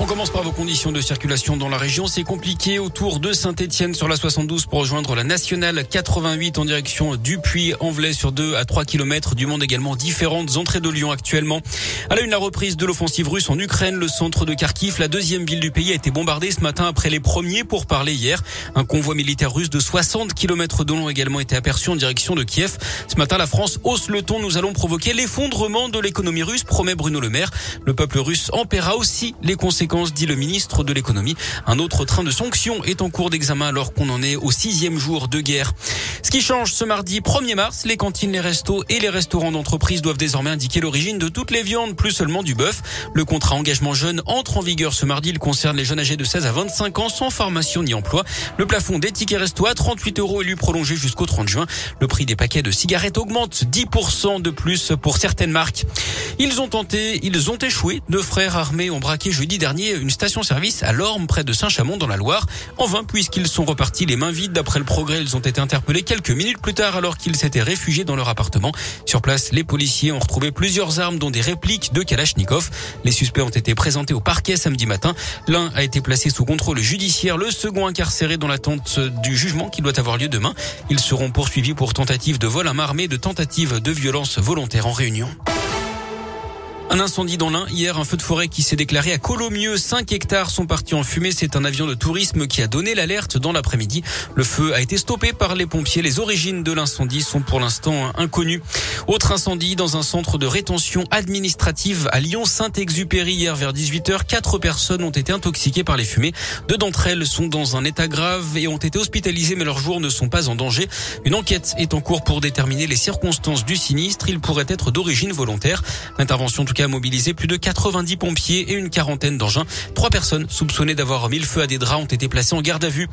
On commence par vos conditions de circulation dans la région. C'est compliqué autour de Saint-Etienne sur la 72 pour rejoindre la nationale 88 en direction du Puy-en-Velay sur 2 à 3 km du monde également différentes entrées de Lyon actuellement. À la une, la reprise de l'offensive russe en Ukraine, le centre de Kharkiv, la deuxième ville du pays a été bombardée ce matin après les premiers pour parler hier. Un convoi militaire russe de 60 km de long a également été aperçu en direction de Kiev. Ce matin, la France hausse le ton. Nous allons provoquer l'effondrement de l'économie russe, promet Bruno Le Maire. Le peuple russe en paiera aussi les conséquences dit le ministre de l'économie. Un autre train de sanctions est en cours d'examen alors qu'on en est au sixième jour de guerre. Ce qui change ce mardi 1er mars, les cantines, les restos et les restaurants d'entreprise doivent désormais indiquer l'origine de toutes les viandes, plus seulement du bœuf. Le contrat engagement jeune entre en vigueur ce mardi. Il concerne les jeunes âgés de 16 à 25 ans sans formation ni emploi. Le plafond des tickets resto à 38 euros est lui prolongé jusqu'au 30 juin. Le prix des paquets de cigarettes augmente 10% de plus pour certaines marques. Ils ont tenté, ils ont échoué. Deux frères armés ont braqué jeudi dernier une station-service à Lorme, près de Saint-Chamond, dans la Loire. En vain, puisqu'ils sont repartis les mains vides. D'après le progrès, ils ont été interpellés quelques minutes plus tard, alors qu'ils s'étaient réfugiés dans leur appartement. Sur place, les policiers ont retrouvé plusieurs armes, dont des répliques de Kalachnikov. Les suspects ont été présentés au parquet samedi matin. L'un a été placé sous contrôle judiciaire, le second incarcéré dans l'attente du jugement qui doit avoir lieu demain. Ils seront poursuivis pour tentative de vol à main armée, de tentative de violence volontaire en réunion. Un incendie dans l'Ain. Hier, un feu de forêt qui s'est déclaré à Colomieux. 5 hectares sont partis en fumée. C'est un avion de tourisme qui a donné l'alerte dans l'après-midi. Le feu a été stoppé par les pompiers. Les origines de l'incendie sont pour l'instant inconnues. Autre incendie dans un centre de rétention administrative à Lyon-Saint-Exupéry. Hier, vers 18h, quatre personnes ont été intoxiquées par les fumées. Deux d'entre elles sont dans un état grave et ont été hospitalisées, mais leurs jours ne sont pas en danger. Une enquête est en cours pour déterminer les circonstances du sinistre. Il pourrait être d'origine volontaire. L'intervention a mobilisé plus de 90 pompiers et une quarantaine d'engins. Trois personnes soupçonnées d'avoir mis le feu à des draps ont été placées en garde à vue.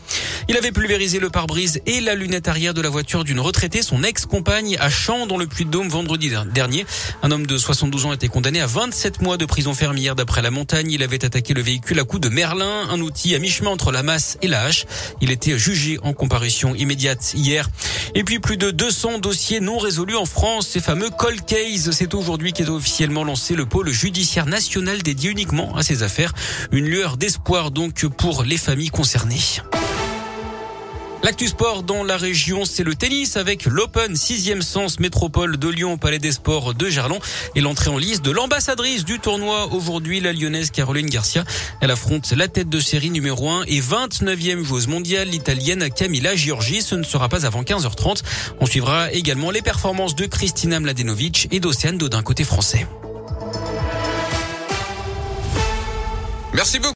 Il avait pulvérisé le pare-brise et la lunette arrière de la voiture d'une retraitée, son ex-compagne, à Champs, dans le Puy-de-Dôme, vendredi dernier. Un homme de 72 ans a été condamné à 27 mois de prison fermière d'après la montagne. Il avait attaqué le véhicule à coups de merlin, un outil à mi-chemin entre la masse et la hache. Il était jugé en comparution immédiate hier. Et puis plus de 200 dossiers non résolus en France. Ces fameux cold case, c'est aujourd'hui qu'est officiellement lancé le pôle judiciaire national dédié uniquement à ces affaires. Une lueur d'espoir donc pour les familles concernées. L'actu sport dans la région, c'est le tennis avec l'Open 6 sens métropole de Lyon, Palais des Sports de Gerland et l'entrée en liste de l'ambassadrice du tournoi aujourd'hui, la lyonnaise Caroline Garcia. Elle affronte la tête de série numéro 1 et 29e joueuse mondiale, l'italienne Camilla Giorgi. Ce ne sera pas avant 15h30. On suivra également les performances de Christina Mladenovic et d'Océane Dodin côté français. Merci beaucoup.